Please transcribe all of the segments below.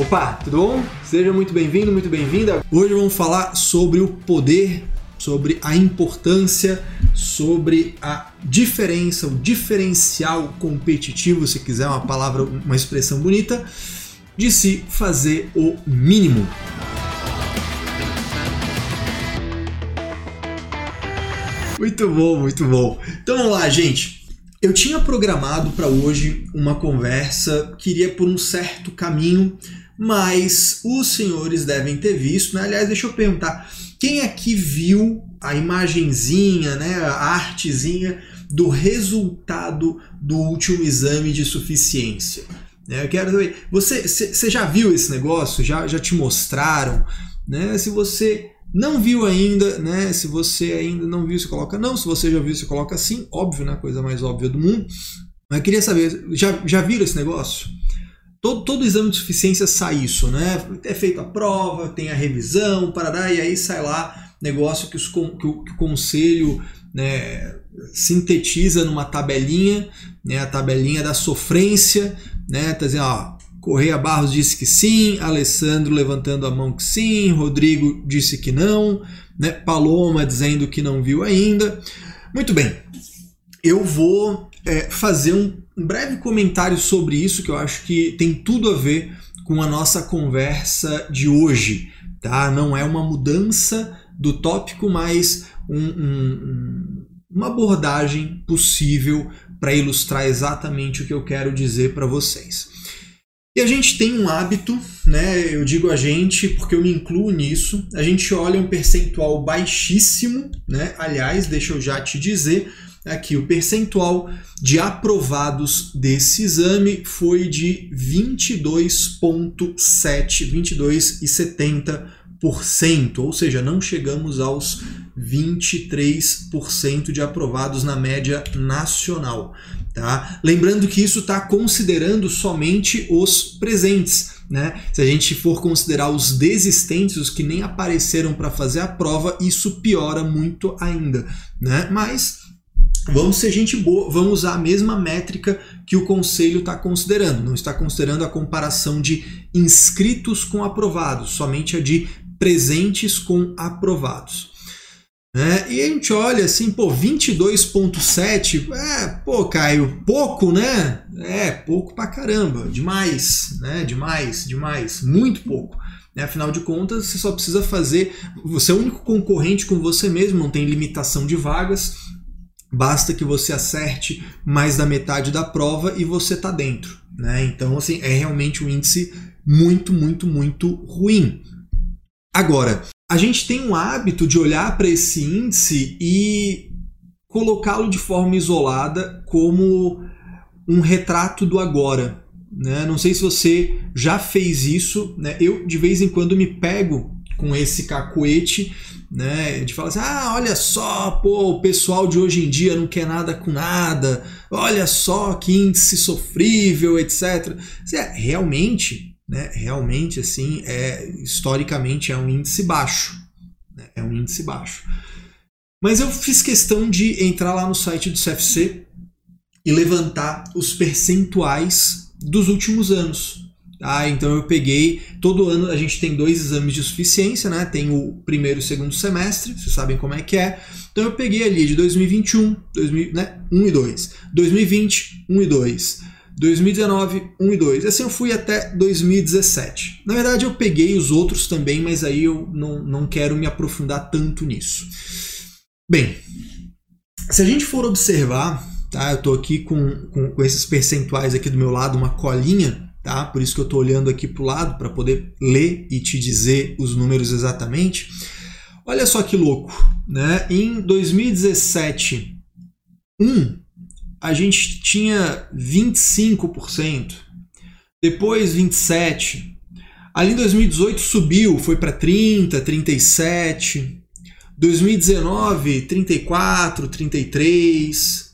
Opa, tudo bom? Seja muito bem-vindo, muito bem-vinda. Hoje vamos falar sobre o poder, sobre a importância, sobre a diferença, o diferencial competitivo, se quiser uma palavra, uma expressão bonita, de se fazer o mínimo. Muito bom, muito bom. Então vamos lá, gente. Eu tinha programado para hoje uma conversa que iria por um certo caminho, mas os senhores devem ter visto, né? Aliás, deixa eu perguntar, quem aqui viu a imagenzinha, né, a artezinha do resultado do último exame de suficiência? Né, eu quero saber, você, você já viu esse negócio? Já, já te mostraram? Né? Se você não viu ainda, né? Se você ainda não viu, você coloca não. Se você já viu, você coloca sim. Óbvio, né? Coisa mais óbvia do mundo. Mas queria saber, já, já viram esse negócio? Todo, todo exame de suficiência sai isso, né? É feita a prova, tem a revisão, parará, e aí sai lá negócio que, os, que, o, que o conselho né, sintetiza numa tabelinha, né? A tabelinha da sofrência, né? Tá dizendo, ó, Correia Barros disse que sim, Alessandro levantando a mão que sim, Rodrigo disse que não, né? Paloma dizendo que não viu ainda. Muito bem, eu vou é, fazer um, um breve comentário sobre isso que eu acho que tem tudo a ver com a nossa conversa de hoje. Tá? Não é uma mudança do tópico, mas um, um, uma abordagem possível para ilustrar exatamente o que eu quero dizer para vocês. E a gente tem um hábito, né? Eu digo a gente porque eu me incluo nisso. A gente olha um percentual baixíssimo, né? Aliás, deixa eu já te dizer aqui o percentual de aprovados desse exame foi de 22.7, 22,70%, ou seja, não chegamos aos 23% de aprovados na média nacional. Tá? Lembrando que isso está considerando somente os presentes. Né? Se a gente for considerar os desistentes, os que nem apareceram para fazer a prova, isso piora muito ainda. Né? Mas vamos ser gente boa, vamos usar a mesma métrica que o conselho está considerando. Não está considerando a comparação de inscritos com aprovados, somente a de presentes com aprovados. Né? E a gente olha assim, pô, 22,7, é, pô, Caio, pouco, né? É, pouco pra caramba, demais, né? Demais, demais, muito pouco. Né? Afinal de contas, você só precisa fazer. Você é o único concorrente com você mesmo, não tem limitação de vagas. Basta que você acerte mais da metade da prova e você tá dentro. Né? Então, assim, é realmente um índice muito, muito, muito ruim. Agora, a gente tem um hábito de olhar para esse índice e colocá-lo de forma isolada como um retrato do agora. Né? Não sei se você já fez isso. Né? Eu, de vez em quando, me pego com esse cacuete né? De falar assim, ah, olha só, pô, o pessoal de hoje em dia não quer nada com nada, olha só que índice sofrível, etc. É, realmente, né, realmente assim é historicamente é um índice baixo, né, é um índice baixo. Mas eu fiz questão de entrar lá no site do CFC e levantar os percentuais dos últimos anos. Tá? Então eu peguei todo ano a gente tem dois exames de suficiência, né? Tem o primeiro e o segundo semestre, vocês sabem como é que é. Então eu peguei ali de 2021, 2000, né? 1 e 2, 2020, 1 e 2. 2019, 1 e 2. Assim eu fui até 2017. Na verdade, eu peguei os outros também, mas aí eu não, não quero me aprofundar tanto nisso. Bem, se a gente for observar, tá? Eu estou aqui com, com, com, esses percentuais aqui do meu lado, uma colinha, tá? Por isso que eu estou olhando aqui para o lado para poder ler e te dizer os números exatamente. Olha só que louco, né? Em 2017, 1 a gente tinha 25%, depois 27%. Ali em 2018 subiu, foi para 30, 37. 2019, 34, 33.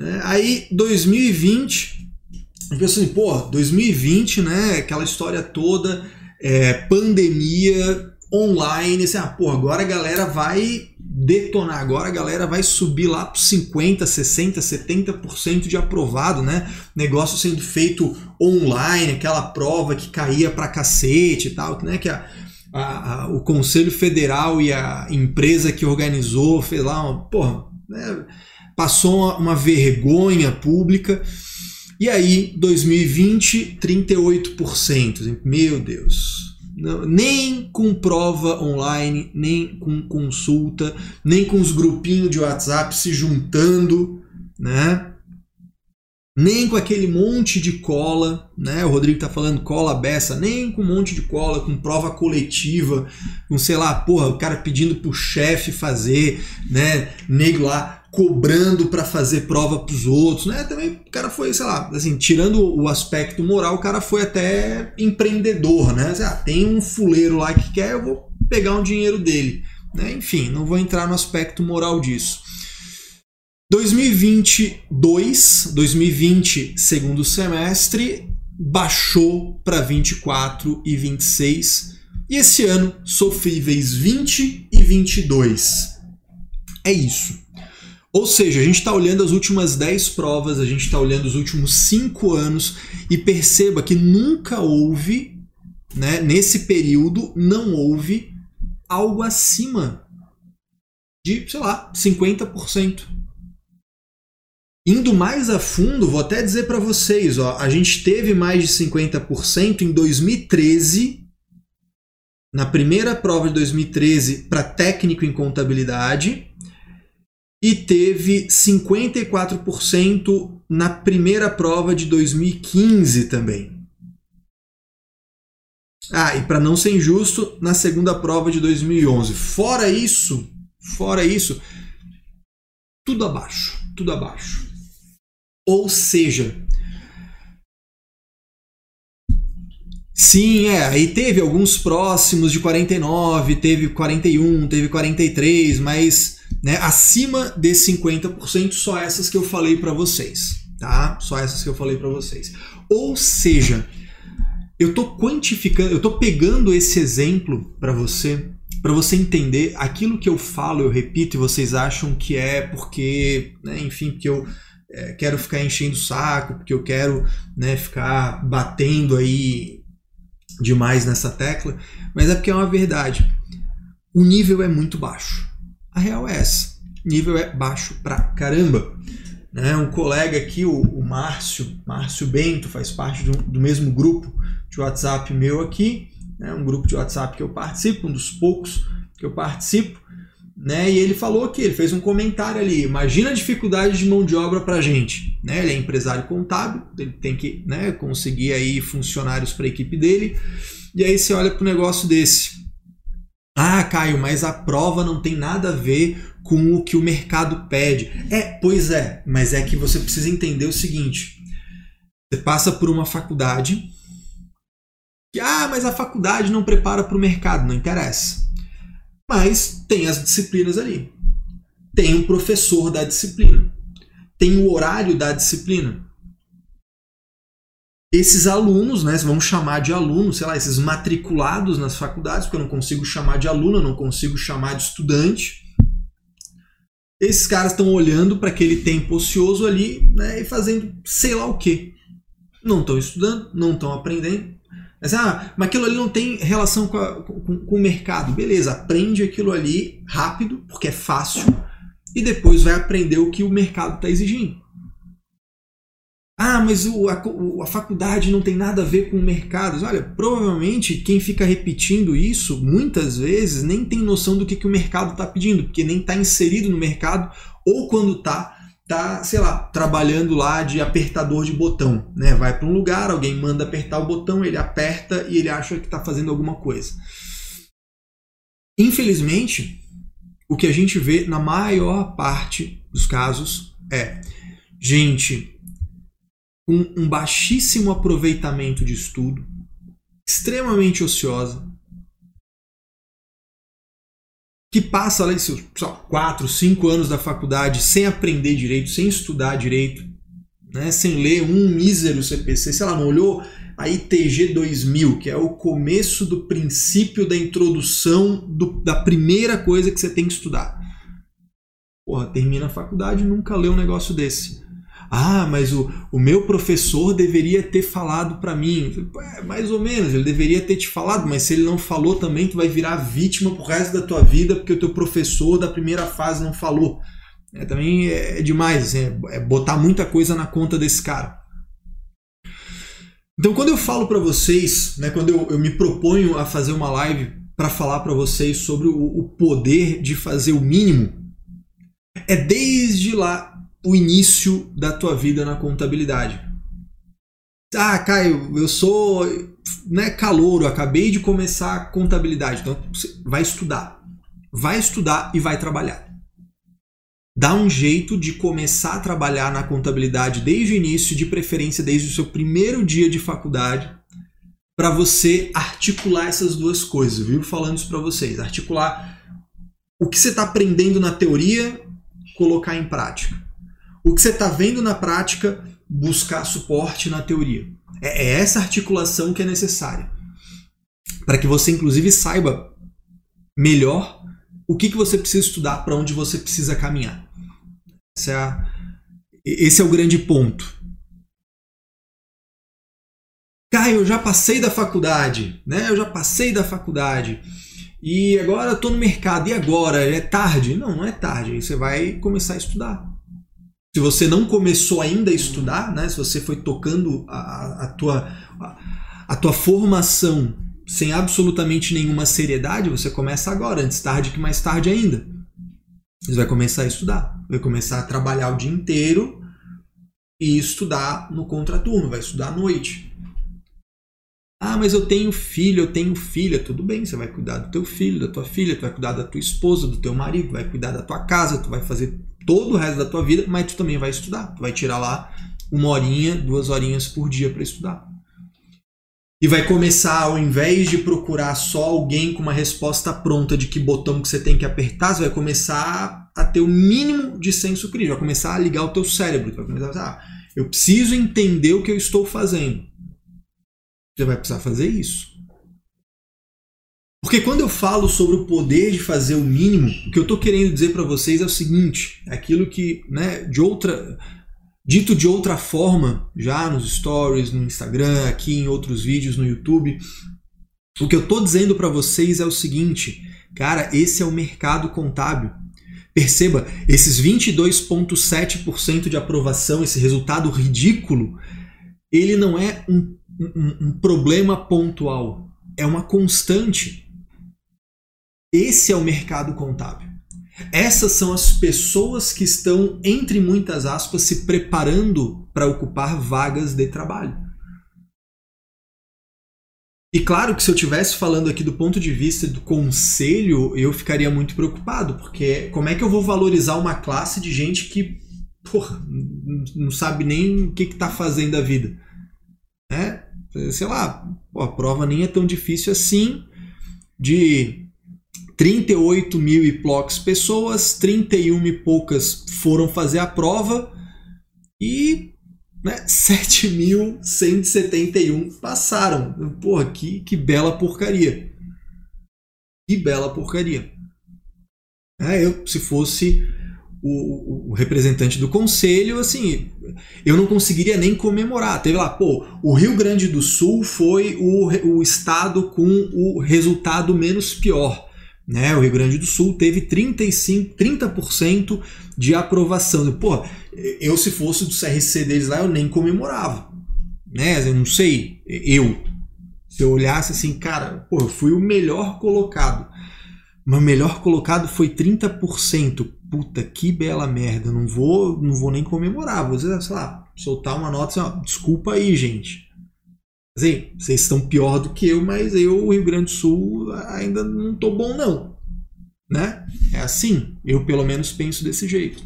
Né? Aí 2020, eu penso assim, pô, 2020, né? Aquela história toda, é, pandemia, online, assim, ah, pô, agora a galera vai detonar agora, a galera vai subir lá para 50, 60, 70% de aprovado, né? Negócio sendo feito online, aquela prova que caía para cacete e tal, né? Que a, a, a, o Conselho Federal e a empresa que organizou fez lá, porra, né? passou uma, uma vergonha pública. E aí, 2020, 38%. Meu Deus. Não, nem com prova online, nem com consulta, nem com os grupinhos de WhatsApp se juntando, né? Nem com aquele monte de cola, né? O Rodrigo tá falando cola beça, nem com um monte de cola, com prova coletiva, com sei lá, porra, o cara pedindo pro chefe fazer, né? Nego lá cobrando para fazer prova para os outros, né? Também o cara foi, sei lá, assim, tirando o aspecto moral, o cara foi até empreendedor, né? Ah, tem um fuleiro lá que quer, eu vou pegar um dinheiro dele, né? Enfim, não vou entrar no aspecto moral disso. 2022, 2020, segundo semestre, baixou para 24 e 26, e esse ano sofríveis 20 e 22. É isso. Ou seja, a gente está olhando as últimas 10 provas, a gente está olhando os últimos 5 anos e perceba que nunca houve, né, nesse período, não houve algo acima de, sei lá, 50%. Indo mais a fundo, vou até dizer para vocês, ó, a gente teve mais de 50% em 2013, na primeira prova de 2013 para técnico em contabilidade, e teve 54% na primeira prova de 2015 também. Ah, e para não ser injusto, na segunda prova de 2011. Fora isso, fora isso, tudo abaixo, tudo abaixo. Ou seja, Sim, é. Aí teve alguns próximos de 49, teve 41, teve 43, mas né, acima de 50%, só essas que eu falei para vocês, tá? Só essas que eu falei para vocês. Ou seja, eu tô quantificando, eu tô pegando esse exemplo para você, para você entender aquilo que eu falo, eu repito e vocês acham que é porque, né, enfim, porque eu é, quero ficar enchendo o saco, porque eu quero né, ficar batendo aí demais nessa tecla, mas é porque é uma verdade. O nível é muito baixo. A real é essa. O nível é baixo pra caramba. Né? Um colega aqui, o, o Márcio, Márcio Bento, faz parte do, do mesmo grupo de WhatsApp meu aqui, né? um grupo de WhatsApp que eu participo, um dos poucos que eu participo. Né? E ele falou que ele fez um comentário ali. Imagina a dificuldade de mão de obra para gente. Né? Ele é empresário contábil, ele tem que né, conseguir aí funcionários para a equipe dele. E aí você olha para um negócio desse. Ah, Caio, mas a prova não tem nada a ver com o que o mercado pede. É, pois é, mas é que você precisa entender o seguinte: você passa por uma faculdade. Ah, mas a faculdade não prepara para o mercado, não interessa. Mas tem as disciplinas ali. Tem um professor da disciplina. Tem o horário da disciplina. Esses alunos, né, vamos chamar de alunos, sei lá, esses matriculados nas faculdades, porque eu não consigo chamar de aluno, eu não consigo chamar de estudante. Esses caras estão olhando para aquele tempo ocioso ali né, e fazendo sei lá o que. Não estão estudando, não estão aprendendo, mas, ah, mas aquilo ali não tem relação com, a, com, com, o mercado. Beleza, aprende aquilo ali rápido, porque é fácil, e depois vai aprender o que o mercado está exigindo. Ah, mas o, a, a, faculdade não tem nada a ver com o mercado. Olha, provavelmente quem fica repetindo isso muitas vezes nem tem noção do que, que o mercado está pedindo, porque nem está inserido no mercado, ou quando está, tá, sei lá, trabalhando lá de apertador de botão, né? Vai para um lugar, alguém manda apertar o botão, ele aperta e ele acha que está fazendo alguma coisa. Infelizmente, o que a gente vê na maior parte dos casos é gente com um baixíssimo aproveitamento de estudo, extremamente ociosa, que passa ali seus quatro, cinco anos da faculdade sem aprender direito, sem estudar direito, né, sem ler um mísero CPC, sei lá, não olhou a ITG 2000, que é o começo do princípio da introdução do, da primeira coisa que você tem que estudar. Porra, termina a faculdade e nunca lê um negócio desse. Ah, mas o, o meu professor deveria ter falado para mim. É, mais ou menos, ele deveria ter te falado, mas se ele não falou também, tu vai virar vítima pro resto da tua vida porque o teu professor da primeira fase não falou. É, também é, é demais, é, é botar muita coisa na conta desse cara. Então, quando eu falo para vocês, né, quando eu, eu, me proponho a fazer uma live para falar para vocês sobre o, o poder de fazer o mínimo, é desde lá o início da tua vida na contabilidade. Ah, Caio, eu sou né, calouro, acabei de começar a contabilidade. Então, vai estudar. Vai estudar e vai trabalhar. Dá um jeito de começar a trabalhar na contabilidade desde o início, de preferência desde o seu primeiro dia de faculdade, para você articular essas duas coisas. Viu? Falando isso para vocês. Articular o que você está aprendendo na teoria, colocar em prática o que você está vendo na prática, buscar suporte na teoria. É, é essa articulação que é necessária. Para que você, inclusive, saiba melhor o que, que você precisa estudar, para onde você precisa caminhar. Esse é, a, esse é o grande ponto. Caio, eu já passei da faculdade, né? Eu já passei da faculdade. E agora eu tô no mercado. E agora? É tarde? Não, não é tarde. Você vai começar a estudar se você não começou ainda a estudar, né, se você foi tocando a, a, tua, a, a tua formação sem absolutamente nenhuma seriedade, você começa agora, antes tarde que mais tarde ainda. Você vai começar a estudar, vai começar a trabalhar o dia inteiro e estudar no contraturno, vai estudar à noite. Ah, mas eu tenho filho, eu tenho filha. Tudo bem, você vai cuidar do teu filho, da tua filha, tu vai cuidar da tua esposa, do teu marido, vai cuidar da tua casa, tu vai fazer todo o resto da tua vida, mas tu também vai estudar. Tu vai tirar lá uma horinha, duas horinhas por dia para estudar. E vai começar, ao invés de procurar só alguém com uma resposta pronta de que botão que você tem que apertar, você vai começar a ter o mínimo de senso crítico, vai começar a ligar o teu cérebro. Vai começar a pensar, ah, eu preciso entender o que eu estou fazendo. Você vai precisar fazer isso. Porque quando eu falo sobre o poder de fazer o mínimo, o que eu estou querendo dizer para vocês é o seguinte: é aquilo que, né, de outra, dito de outra forma, já nos stories, no Instagram, aqui em outros vídeos no YouTube, o que eu estou dizendo para vocês é o seguinte, cara, esse é o mercado contábil. Perceba, esses 22,7% de aprovação, esse resultado ridículo, ele não é um, um, um problema pontual, é uma constante. Esse é o mercado contábil. Essas são as pessoas que estão, entre muitas aspas, se preparando para ocupar vagas de trabalho. E claro que se eu estivesse falando aqui do ponto de vista do conselho, eu ficaria muito preocupado, porque como é que eu vou valorizar uma classe de gente que porra, não sabe nem o que está fazendo da vida? É, sei lá, a prova nem é tão difícil assim de 38 mil e poucas pessoas, 31 e poucas foram fazer a prova e né, 7.171 passaram. Porra, que, que bela porcaria. Que bela porcaria. É, eu, se fosse o, o, representante do conselho, assim, eu não conseguiria nem comemorar. Teve lá, pô, o Rio Grande do Sul foi o, o estado com o resultado menos pior. Né? O Rio Grande do Sul teve 35, 30% de aprovação. Pô, eu se fosse do CRC deles lá, eu nem comemorava. Né? Eu não sei, eu. Se eu olhasse assim, cara, pô, eu fui o melhor colocado. Mas melhor colocado foi 30%. Puta, que bela merda. Não vou, não vou nem comemorar. Vou, sei lá, soltar uma nota assim, ó, desculpa aí, gente. Assim, vocês estão pior do que eu, mas eu, o Rio Grande do Sul, ainda não tô bom, não. Né? É assim. Eu, pelo menos, penso desse jeito.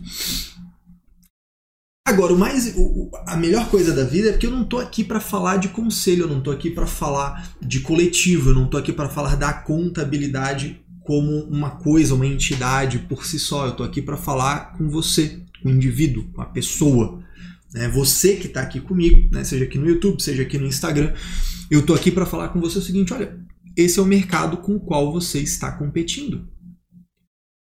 Agora, o mais, o, a melhor coisa da vida é que eu não tô aqui para falar de conselho, eu não tô aqui para falar de coletivo, eu não tô aqui para falar da contabilidade como uma coisa, uma entidade por si só. Eu tô aqui para falar com você, com o indivíduo, com a pessoa né, você que está aqui comigo, né, seja aqui no YouTube, seja aqui no Instagram, eu estou aqui para falar com você o seguinte: olha, esse é o mercado com o qual você está competindo.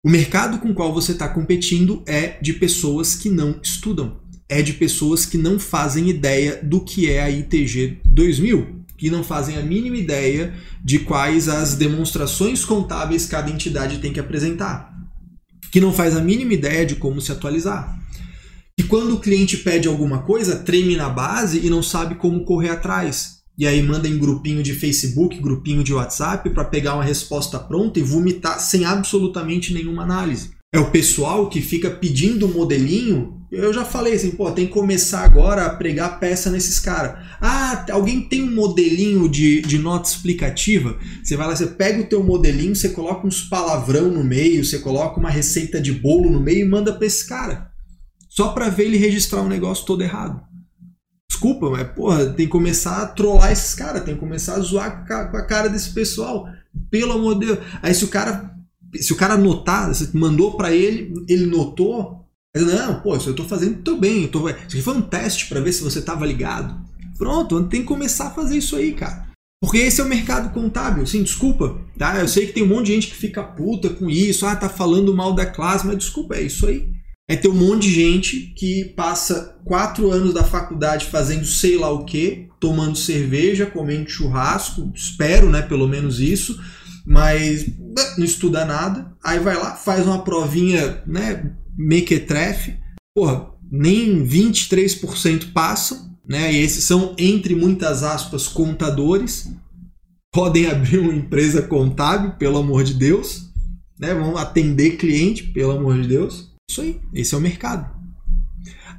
O mercado com o qual você está competindo é de pessoas que não estudam, é de pessoas que não fazem ideia do que é a ITG 2000, que não fazem a mínima ideia de quais as demonstrações contábeis cada entidade tem que apresentar, que não faz a mínima ideia de como se atualizar. E quando o cliente pede alguma coisa, treme na base e não sabe como correr atrás. E aí manda em grupinho de Facebook, grupinho de WhatsApp para pegar uma resposta pronta e vomitar sem absolutamente nenhuma análise. É o pessoal que fica pedindo modelinho. Eu já falei assim, pô, tem que começar agora a pregar peça nesses caras. Ah, alguém tem um modelinho de, de nota explicativa? Você vai lá, você pega o teu modelinho, você coloca uns palavrão no meio, você coloca uma receita de bolo no meio e manda para esse cara. Só para ver ele registrar um negócio todo errado. Desculpa, mas porra, tem que começar a trollar esses caras, tem que começar a zoar com a cara desse pessoal. Pelo amor de Deus. Aí se o cara, se o cara notar, você mandou para ele, ele notou, não, pô, isso eu tô fazendo tô bem, eu tô, isso aqui foi um teste para ver se você tava ligado. Pronto, tem que começar a fazer isso aí, cara. Porque esse é o mercado contábil, sim, desculpa, tá? Eu sei que tem um monte de gente que fica puta com isso, ah, tá falando mal da classe, mas desculpa, é isso aí é ter um monte de gente que passa quatro anos da faculdade fazendo sei lá o que, tomando cerveja, comendo churrasco, espero, né, pelo menos isso, mas né, não estuda nada, aí vai lá, faz uma provinha, né, mequetrefe, porra, nem 23% passam, né, e esses são, entre muitas aspas, contadores, podem abrir uma empresa contábil, pelo amor de Deus, né, vão atender cliente, pelo amor de Deus, isso aí, esse é o mercado.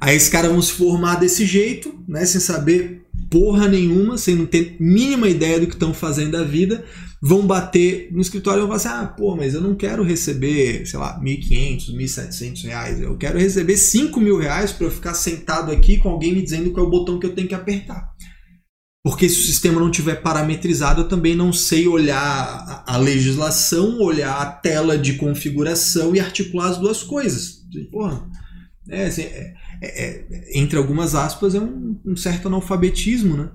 Aí esses caras vão se formar desse jeito, né, sem saber porra nenhuma, sem não ter mínima ideia do que estão fazendo da vida, vão bater no escritório e vão falar assim, ah, pô, mas eu não quero receber, sei lá, 1.500, 1.700 reais, eu quero receber 5 mil reais para eu ficar sentado aqui com alguém me dizendo qual é o botão que eu tenho que apertar. Porque se o sistema não tiver parametrizado, eu também não sei olhar a legislação, olhar a tela de configuração e articular as duas coisas. Porra, é, assim, é, é, é, entre algumas aspas, é um, um, certo analfabetismo, né?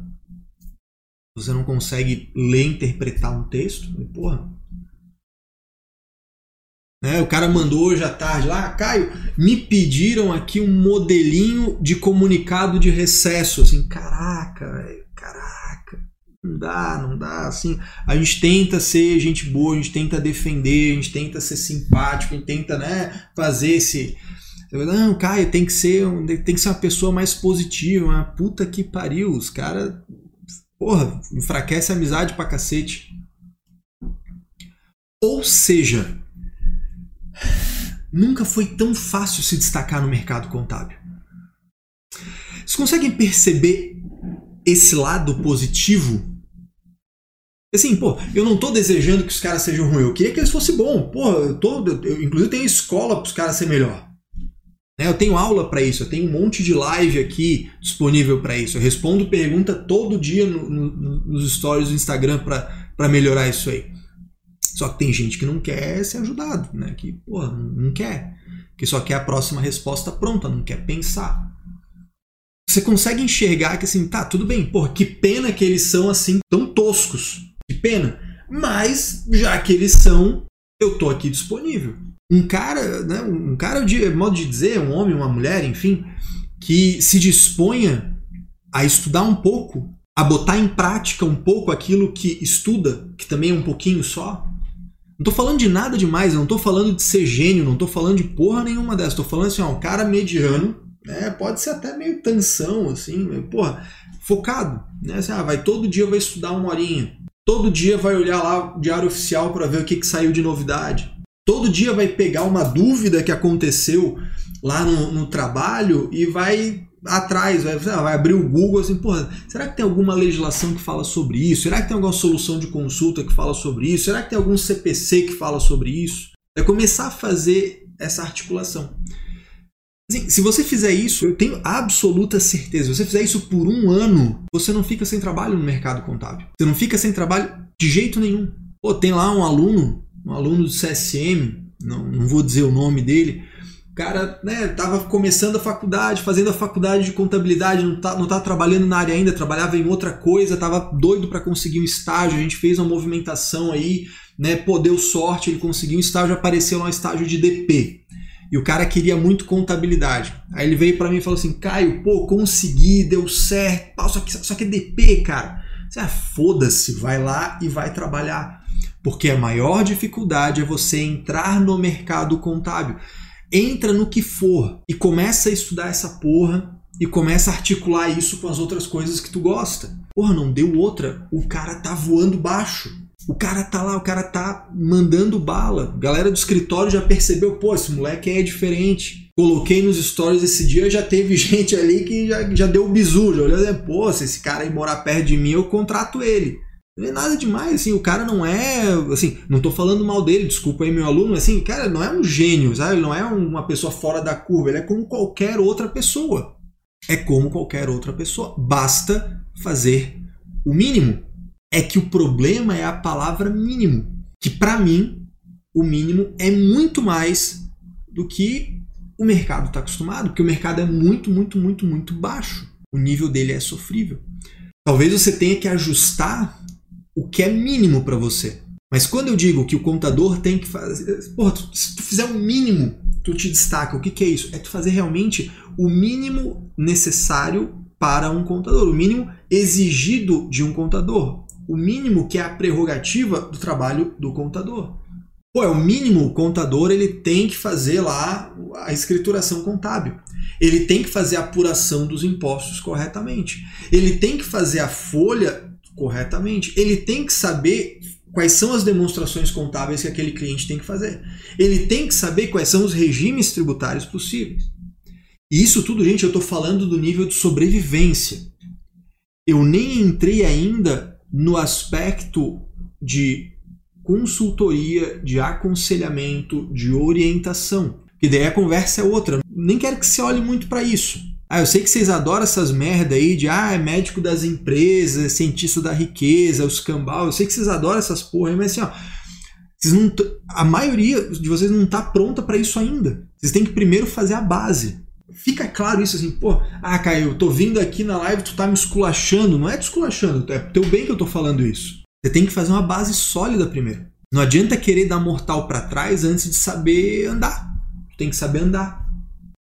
Você não consegue ler, interpretar um texto, porra. Né, o cara mandou hoje à tarde lá, Caio, me pediram aqui um modelinho de comunicado de recesso. Assim, caraca, velho caraca, não dá, não dá, assim, a gente tenta ser gente boa, a gente tenta defender, a gente tenta ser simpático, a gente tenta, né, fazer esse não, Caio, tem que ser, tem que ser uma pessoa mais positiva, uma puta que pariu, os caras, porra, enfraquece a amizade pra cacete. Ou seja, nunca foi tão fácil se destacar no mercado contábil. Vocês conseguem perceber esse lado positivo. Assim, pô, eu não tô desejando que os caras sejam ruins, eu queria que eles fossem bons. Pô, eu tô. Eu, inclusive tenho escola para os caras ser melhor. Né, eu tenho aula para isso, eu tenho um monte de live aqui disponível para isso. Eu respondo pergunta todo dia no, no, nos stories do Instagram para melhorar isso aí. Só que tem gente que não quer ser ajudado, né? Que, pô, não quer. Que só quer a próxima resposta pronta, não quer pensar você consegue enxergar que assim, tá, tudo bem, porra, que pena que eles são assim tão toscos. Que pena. Mas, já que eles são, eu tô aqui disponível. Um cara, né, um cara, de modo de dizer, um homem, uma mulher, enfim, que se disponha a estudar um pouco, a botar em prática um pouco aquilo que estuda, que também é um pouquinho só. Não tô falando de nada demais, não tô falando de ser gênio, não tô falando de porra nenhuma dessa. Tô falando assim, ó, um cara mediano né? Pode ser até meio tensão, assim, porra, focado, né? Assim, ah, vai todo dia vai estudar uma horinha. Todo dia vai olhar lá o diário oficial para ver o que, que saiu de novidade. Todo dia vai pegar uma dúvida que aconteceu lá no, no trabalho e vai atrás, vai, vai, abrir o Google assim, porra, será que tem alguma legislação que fala sobre isso? Será que tem alguma solução de consulta que fala sobre isso? Será que tem algum CPC que fala sobre isso? É começar a fazer essa articulação. Assim, se você fizer isso, eu tenho absoluta certeza, se você fizer isso por um ano, você não fica sem trabalho no mercado contábil. Você não fica sem trabalho de jeito nenhum. Pô, tem lá um aluno, um aluno do CSM, não, não vou dizer o nome dele, o cara né, tava começando a faculdade, fazendo a faculdade de contabilidade, não tá, não tá trabalhando na área ainda, trabalhava em outra coisa, tava doido para conseguir um estágio, a gente fez uma movimentação aí, né? Pô, deu sorte, ele conseguiu um estágio, apareceu lá um estágio de DP. E o cara queria muito contabilidade. Aí ele veio para mim e falou assim: Caio, pô, consegui, deu certo, só que, só que é DP, cara. Você, ah, foda-se, vai lá e vai trabalhar. Porque a maior dificuldade é você entrar no mercado contábil. Entra no que for e começa a estudar essa porra e começa a articular isso com as outras coisas que tu gosta. Porra, não deu outra. O cara tá voando baixo. O cara tá lá, o cara tá mandando bala. A galera do escritório já percebeu, pô, esse moleque é diferente. Coloquei nos stories esse dia, já teve gente ali que já, já deu o bizu, já olhou e pô, se esse cara ir morar perto de mim, eu contrato ele. Não é nada demais, assim, o cara não é, assim, não tô falando mal dele, desculpa aí meu aluno, assim, cara, não é um gênio, sabe? Ele não é uma pessoa fora da curva, ele é como qualquer outra pessoa. É como qualquer outra pessoa. Basta fazer o mínimo. É que o problema é a palavra mínimo, que para mim o mínimo é muito mais do que o mercado está acostumado, porque o mercado é muito, muito, muito, muito baixo. O nível dele é sofrível. Talvez você tenha que ajustar o que é mínimo para você. Mas quando eu digo que o contador tem que fazer. Porra, se tu fizer o um mínimo, tu te destaca. O que, que é isso? É tu fazer realmente o mínimo necessário para um contador, o mínimo exigido de um contador, o mínimo que é a prerrogativa do trabalho do contador. Pô, é o mínimo o contador ele tem que fazer lá a escrituração contábil. Ele tem que fazer a apuração dos impostos corretamente. Ele tem que fazer a folha corretamente. Ele tem que saber quais são as demonstrações contábeis que aquele cliente tem que fazer. Ele tem que saber quais são os regimes tributários possíveis. E isso tudo, gente, eu estou falando do nível de sobrevivência. Eu nem entrei ainda no aspecto de consultoria, de aconselhamento, de orientação. Que daí a conversa é outra. Nem quero que você olhe muito para isso. Ah, eu sei que vocês adoram essas merda aí de ah, é médico das empresas, cientista da riqueza, os cambal. Eu sei que vocês adoram essas porra aí, mas assim, ó, vocês não a maioria de vocês não está pronta para isso ainda. Vocês têm que primeiro fazer a base. Fica claro isso assim, pô, ah, Caio, eu tô vindo aqui na live, tu tá me esculachando. Não é te esculachando, é teu bem que eu tô falando isso. Você tem que fazer uma base sólida primeiro. Não adianta querer dar mortal para trás antes de saber andar. Tu tem que saber andar.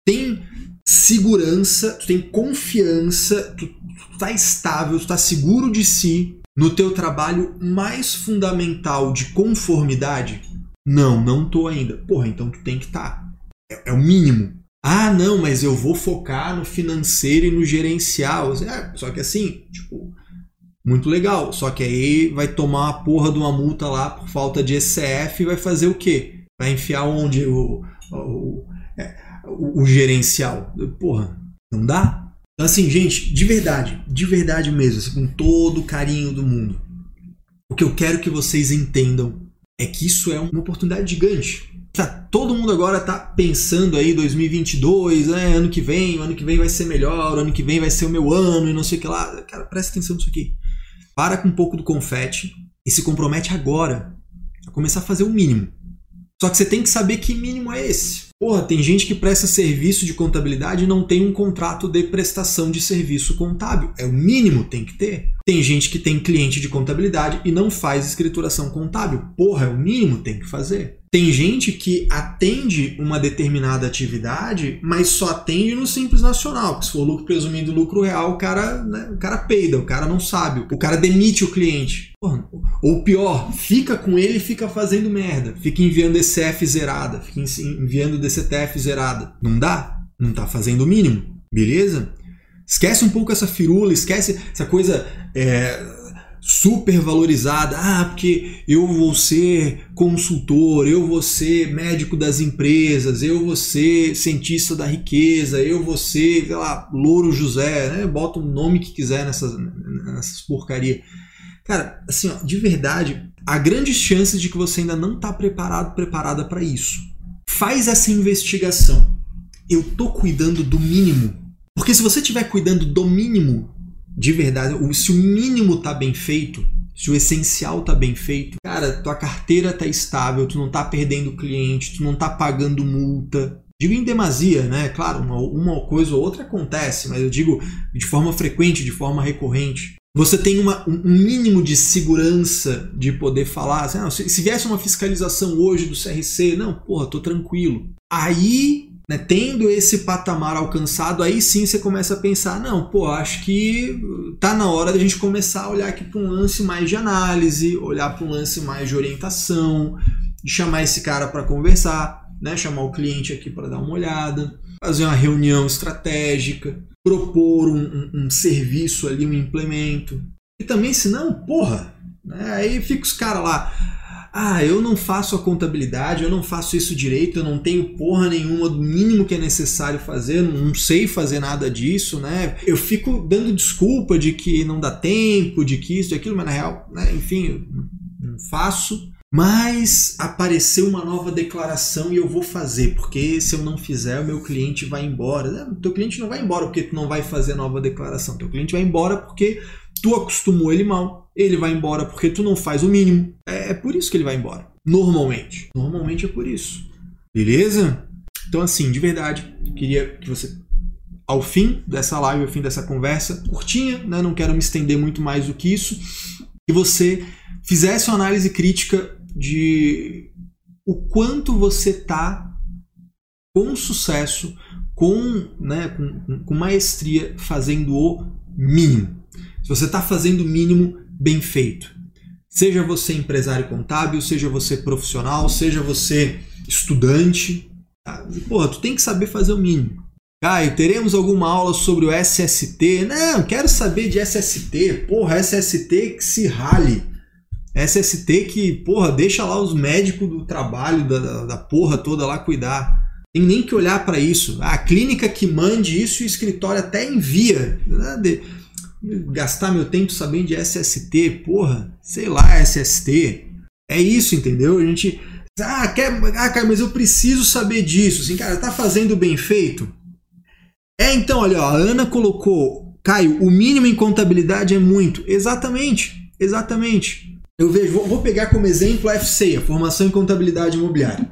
Tem segurança, tu tem confiança, tu, tu tá estável, tu tá seguro de si no teu trabalho mais fundamental de conformidade? Não, não tô ainda. Porra, então tu tem que estar. Tá. É, é, o mínimo. Ah, não, mas eu vou focar no financeiro e no gerencial. É, só que assim, tipo, muito legal. Só que aí vai tomar uma porra de uma multa lá por falta de ECF e vai fazer o quê? Vai enfiar onde o, o, é, o, o gerencial? Porra, não dá? Então, assim, gente, de verdade, de verdade mesmo, assim, com todo o carinho do mundo, o que eu quero que vocês entendam é que isso é uma oportunidade gigante. Tá, todo mundo agora tá pensando aí 2022, né, ano que vem, ano que vem vai ser melhor, ano que vem vai ser o meu ano e não sei o que lá. Cara, presta atenção nisso aqui. Para com um pouco do confete e se compromete agora a começar a fazer o mínimo. Só que você tem que saber que mínimo é esse. Porra, tem gente que presta serviço de contabilidade e não tem um contrato de prestação de serviço contábil. É o mínimo, tem que ter. Tem gente que tem cliente de contabilidade e não faz escrituração contábil. Porra, é o mínimo, tem que fazer. Tem gente que atende uma determinada atividade, mas só atende no Simples Nacional. Se for lucro presumido lucro real, o cara, né, o cara peida, o cara não sabe, o cara demite o cliente. Ou pior, fica com ele e fica fazendo merda. Fica enviando ECF zerada, fica enviando DCTF zerada. Não dá? Não tá fazendo o mínimo, beleza? Esquece um pouco essa firula, esquece essa coisa. É, super valorizada. Ah, porque eu vou ser consultor, eu vou ser médico das empresas, eu vou ser cientista da riqueza, eu vou ser, sei lá, Louro José, né? Bota o nome que quiser nessas, nessas porcaria. Cara, assim, ó, de verdade, há grandes chances de que você ainda não está preparado, preparada para isso. Faz essa investigação. Eu tô cuidando do mínimo. Porque se você estiver cuidando do mínimo, de verdade, se o mínimo tá bem feito, se o essencial tá bem feito, cara, tua carteira tá estável, tu não tá perdendo cliente, tu não tá pagando multa. Digo em demasia, né? Claro, uma, uma coisa ou outra acontece, mas eu digo de forma frequente, de forma recorrente. você tem uma, um mínimo de segurança de poder falar assim, ah, se, se viesse uma fiscalização hoje do CRC, não, porra, tô tranquilo. Aí, né, tendo esse patamar alcançado, aí sim você começa a pensar, não, pô, acho que tá na hora da gente começar a olhar aqui para um lance mais de análise, olhar para um lance mais de orientação, chamar esse cara para conversar, né, chamar o cliente aqui para dar uma olhada, fazer uma reunião estratégica, propor um, um, um serviço ali, um implemento. E também, se não, porra, né, aí fica os caras lá. Ah, eu não faço a contabilidade, eu não faço isso direito, eu não tenho porra nenhuma do mínimo que é necessário fazer, não sei fazer nada disso, né? Eu fico dando desculpa de que não dá tempo, de que isso, de aquilo, mas na real, né, enfim, eu não faço. Mas apareceu uma nova declaração e eu vou fazer, porque se eu não fizer, o meu cliente vai embora. O teu cliente não vai embora porque tu não vai fazer nova declaração. Teu cliente vai embora porque tu acostumou ele mal. Ele vai embora porque tu não faz o mínimo. É, é por isso que ele vai embora. Normalmente. Normalmente é por isso. Beleza? Então, assim, de verdade, queria que você, ao fim dessa live, ao fim dessa conversa, curtinha, né? Não quero me estender muito mais do que isso, que você fizesse uma análise crítica de o quanto você está com sucesso, com, né, com, com maestria, fazendo o mínimo. Se você está fazendo o mínimo bem feito. Seja você empresário contábil, seja você profissional, seja você estudante. Tá? Porra, tu tem que saber fazer o mínimo. Caio, teremos alguma aula sobre o SST? Não, quero saber de SST. Porra, SST que se rale. SST que, porra, deixa lá os médicos do trabalho, da, da porra toda lá cuidar. Tem nem que olhar para isso. A clínica que mande isso e o escritório até envia. Gastar meu tempo sabendo de SST, porra, sei lá, SST. É isso, entendeu? A gente. Ah, quer, ah, cara, mas eu preciso saber disso. Assim, cara, tá fazendo bem feito? É, então, olha, ó, a Ana colocou, Caio, o mínimo em contabilidade é muito. Exatamente, exatamente. Eu vejo, vou, vou pegar como exemplo a FCEA, Formação em Contabilidade Imobiliária.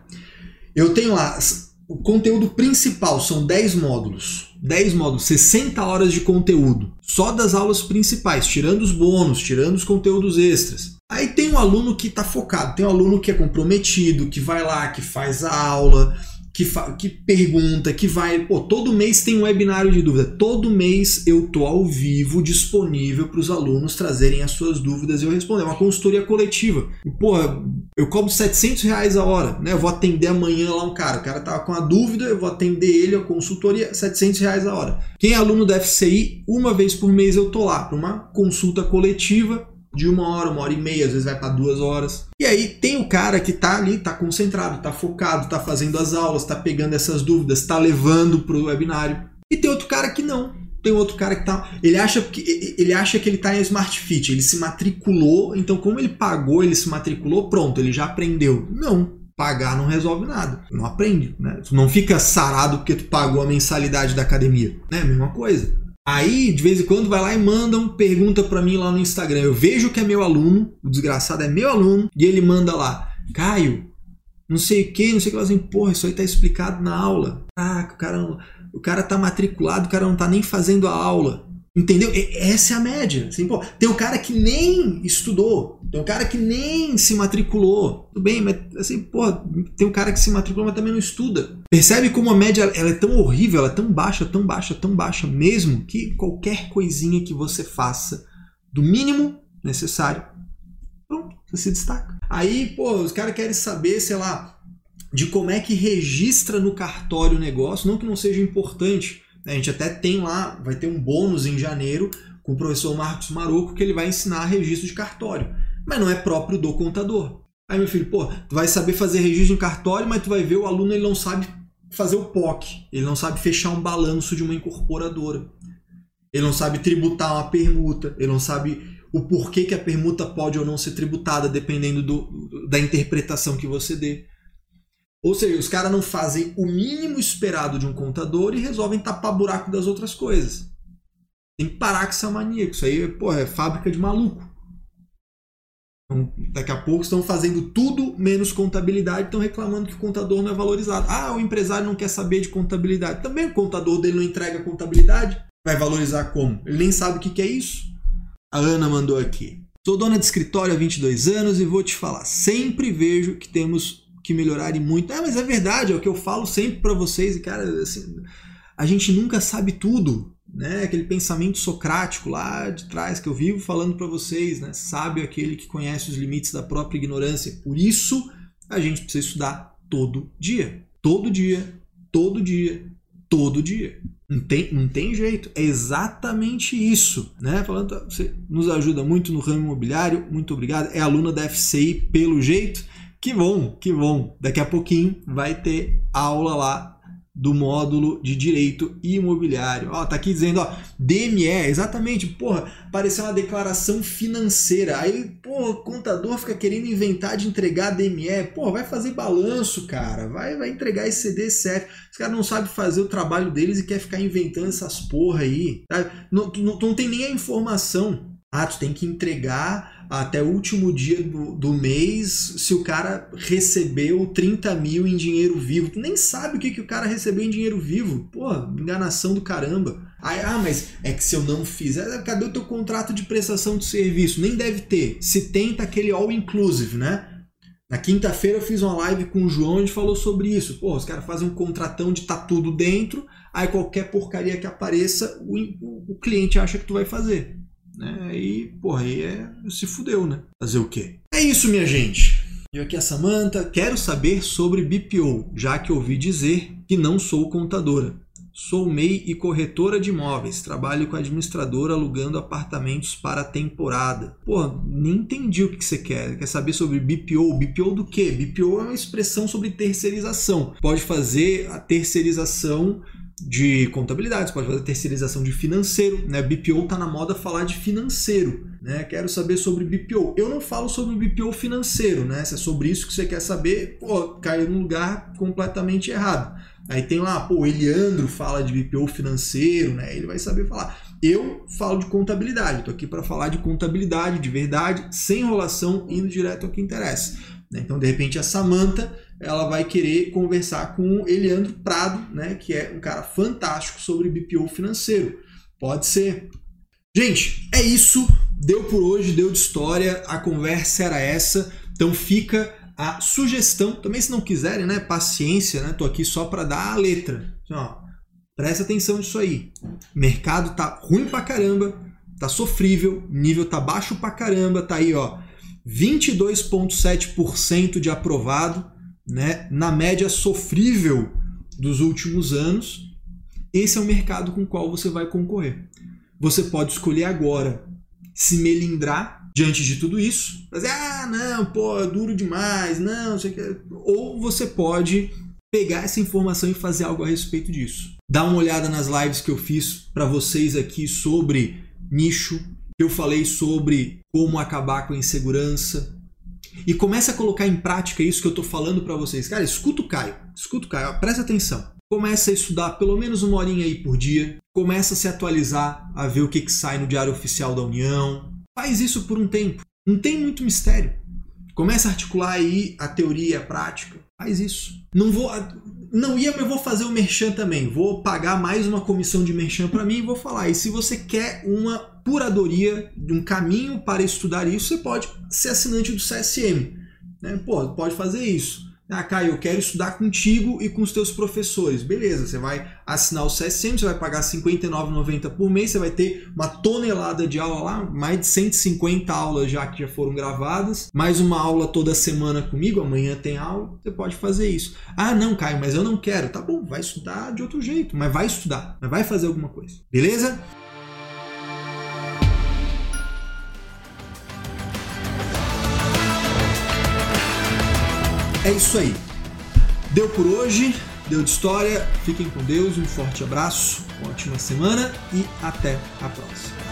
Eu tenho lá o conteúdo principal, são 10 módulos. 10 módulos, 60 horas de conteúdo. Só das aulas principais, tirando os bônus, tirando os conteúdos extras. Aí tem um aluno que está focado, tem um aluno que é comprometido, que vai lá, que faz a aula, que, que pergunta, que vai. Pô, todo mês tem um webinário de dúvida. Todo mês eu tô ao vivo, disponível para os alunos trazerem as suas dúvidas e eu responder. É uma consultoria coletiva. Pô, eu cobro 700 reais a hora, né? Eu vou atender amanhã lá um cara. O cara tava com a dúvida, eu vou atender ele, a consultoria, 700 reais a hora. Quem é aluno da FCI, uma vez por mês eu tô lá para uma consulta coletiva de uma hora, uma hora e meia, às vezes vai para duas horas. E aí tem o cara que tá ali, tá concentrado, tá focado, tá fazendo as aulas, tá pegando essas dúvidas, tá levando pro webinário. E tem outro cara que não. Tem outro cara que tá. Ele acha que ele acha que ele tá em Smart Fit, ele se matriculou, então como ele pagou, ele se matriculou, pronto, ele já aprendeu. Não, pagar não resolve nada. Não aprende, né? Tu não fica sarado porque tu pagou a mensalidade da academia, né? Mesma coisa. Aí, de vez em quando, vai lá e manda uma pergunta para mim lá no Instagram. Eu vejo que é meu aluno, o desgraçado é meu aluno, e ele manda lá, Caio, não sei o que, não sei o que, assim, porra, isso aí tá explicado na aula. Ah, o cara, o cara tá matriculado, o cara não tá nem fazendo a aula. Entendeu? Essa é a média. Assim, pô, tem um cara que nem estudou, tem um cara que nem se matriculou. Tudo bem, mas assim, pô, tem um cara que se matriculou, mas também não estuda. Percebe como a média ela é tão horrível, ela é tão baixa, tão baixa, tão baixa mesmo, que qualquer coisinha que você faça do mínimo necessário, pronto, você se destaca. Aí, pô, os caras querem saber, sei lá, de como é que registra no cartório o negócio, não que não seja importante a gente até tem lá, vai ter um bônus em janeiro com o professor Marcos Maroco que ele vai ensinar registro de cartório, mas não é próprio do contador. Aí meu filho, pô, tu vai saber fazer registro em cartório, mas tu vai ver o aluno ele não sabe fazer o POC, ele não sabe fechar um balanço de uma incorporadora. Ele não sabe tributar uma permuta, ele não sabe o porquê que a permuta pode ou não ser tributada, dependendo do, da interpretação que você dê. Ou seja, os caras não fazem o mínimo esperado de um contador e resolvem tapar buraco das outras coisas. Tem que parar com essa mania, isso aí porra, é fábrica de maluco. Então, daqui a pouco estão fazendo tudo menos contabilidade, estão reclamando que o contador não é valorizado. Ah, o empresário não quer saber de contabilidade. Também o contador dele não entrega contabilidade. Vai valorizar como? Ele nem sabe o que é isso. A Ana mandou aqui. Sou dona de escritório há 22 anos e vou te falar, sempre vejo que temos que melhorar e muito. É, mas é verdade, é o que eu falo sempre para vocês e cara, assim, a gente nunca sabe tudo, né? Aquele pensamento socrático lá de trás que eu vivo falando para vocês, né? Sabe aquele que conhece os limites da própria ignorância. Por isso, a gente precisa estudar todo dia, todo dia, todo dia, todo dia. Não tem, não tem jeito, é exatamente isso, né? Falando, você nos ajuda muito no ramo imobiliário, muito obrigado. É aluna da FCI pelo jeito. Que bom, que bom. Daqui a pouquinho vai ter aula lá do módulo de direito imobiliário. Ó, tá aqui dizendo, ó, DME, exatamente, porra, pareceu uma declaração financeira. Aí, porra, o contador fica querendo inventar de entregar DME. Porra, vai fazer balanço, cara. Vai, vai entregar esse CDCF. Os caras não sabem fazer o trabalho deles e quer ficar inventando essas porra aí. Tá? Não, não, não tem nem a informação. Ah, tu tem que entregar até o último dia do, do mês se o cara recebeu 30 mil em dinheiro vivo. Tu nem sabe o que, que o cara recebeu em dinheiro vivo. Pô, enganação do caramba. Aí, ah, mas é que se eu não fizer, cadê o teu contrato de prestação de serviço? Nem deve ter. Se tem, tá aquele all inclusive, né? Na quinta-feira eu fiz uma live com o João e a gente falou sobre isso. Pô, os caras fazem um contratão de tá tudo dentro, aí qualquer porcaria que apareça, o, o, o cliente acha que tu vai fazer. Né? Aí, porra, aí é, se fudeu, né? Fazer o quê? É isso, minha gente. Eu aqui é a Samanta, quero saber sobre BPO, já que ouvi dizer que não sou contadora. Sou MEI e corretora de imóveis. Trabalho com administradora alugando apartamentos para temporada. Pô, nem entendi o que você quer. Quer saber sobre BPO? BPO do quê? BPO é uma expressão sobre terceirização. Pode fazer a terceirização de contabilidade, você pode fazer terceirização de financeiro, né? BPO tá na moda falar de financeiro, né? Quero saber sobre BPO. Eu não falo sobre BPO financeiro, né? Se é sobre isso que você quer saber, pô, caiu num lugar completamente errado. Aí tem lá, pô, Eliandro fala de BPO financeiro, né? Ele vai saber falar. Eu falo de contabilidade, tô aqui para falar de contabilidade de verdade, sem enrolação, indo direto ao que interessa. Né? Então, de repente, a Samanta ela vai querer conversar com o Eliandro Prado, né, que é um cara fantástico sobre BPO financeiro. Pode ser. Gente, é isso. Deu por hoje, deu de história. A conversa era essa. Então fica a sugestão. Também se não quiserem, né, paciência, né? Tô aqui só para dar a letra. Então, ó, presta atenção nisso aí. O mercado tá ruim pra caramba, tá sofrível, nível tá baixo pra caramba, tá aí, ó, 22.7% de aprovado né, na média sofrível dos últimos anos, esse é o mercado com o qual você vai concorrer. Você pode escolher agora se melindrar diante de tudo isso, fazer, ah, não, pô, é duro demais, não, sei que. Ou você pode pegar essa informação e fazer algo a respeito disso. Dá uma olhada nas lives que eu fiz para vocês aqui sobre nicho, eu falei sobre como acabar com a insegurança, e começa a colocar em prática isso que eu estou falando para vocês. Cara, escuta o Caio, escuta o Caio, presta atenção. Começa a estudar pelo menos uma horinha aí por dia, começa a se atualizar, a ver o que, que sai no Diário Oficial da União. Faz isso por um tempo. Não tem muito mistério. Começa a articular aí a teoria e a prática. Faz isso. Não vou. Não ia, mas vou fazer o merchan também. Vou pagar mais uma comissão de merchan para mim e vou falar. E se você quer uma curadoria de um caminho para estudar isso, você pode ser assinante do CSM. Né? Pô, pode fazer isso. Ah, Caio, eu quero estudar contigo e com os teus professores. Beleza, você vai assinar o CSM, você vai pagar R$ 59,90 por mês, você vai ter uma tonelada de aula lá, mais de 150 aulas já que já foram gravadas, mais uma aula toda semana comigo, amanhã tem aula, você pode fazer isso. Ah, não, Caio, mas eu não quero. Tá bom, vai estudar de outro jeito, mas vai estudar, mas vai fazer alguma coisa. Beleza? É isso aí. Deu por hoje, deu de história. Fiquem com Deus, um forte abraço, ótima semana e até a próxima.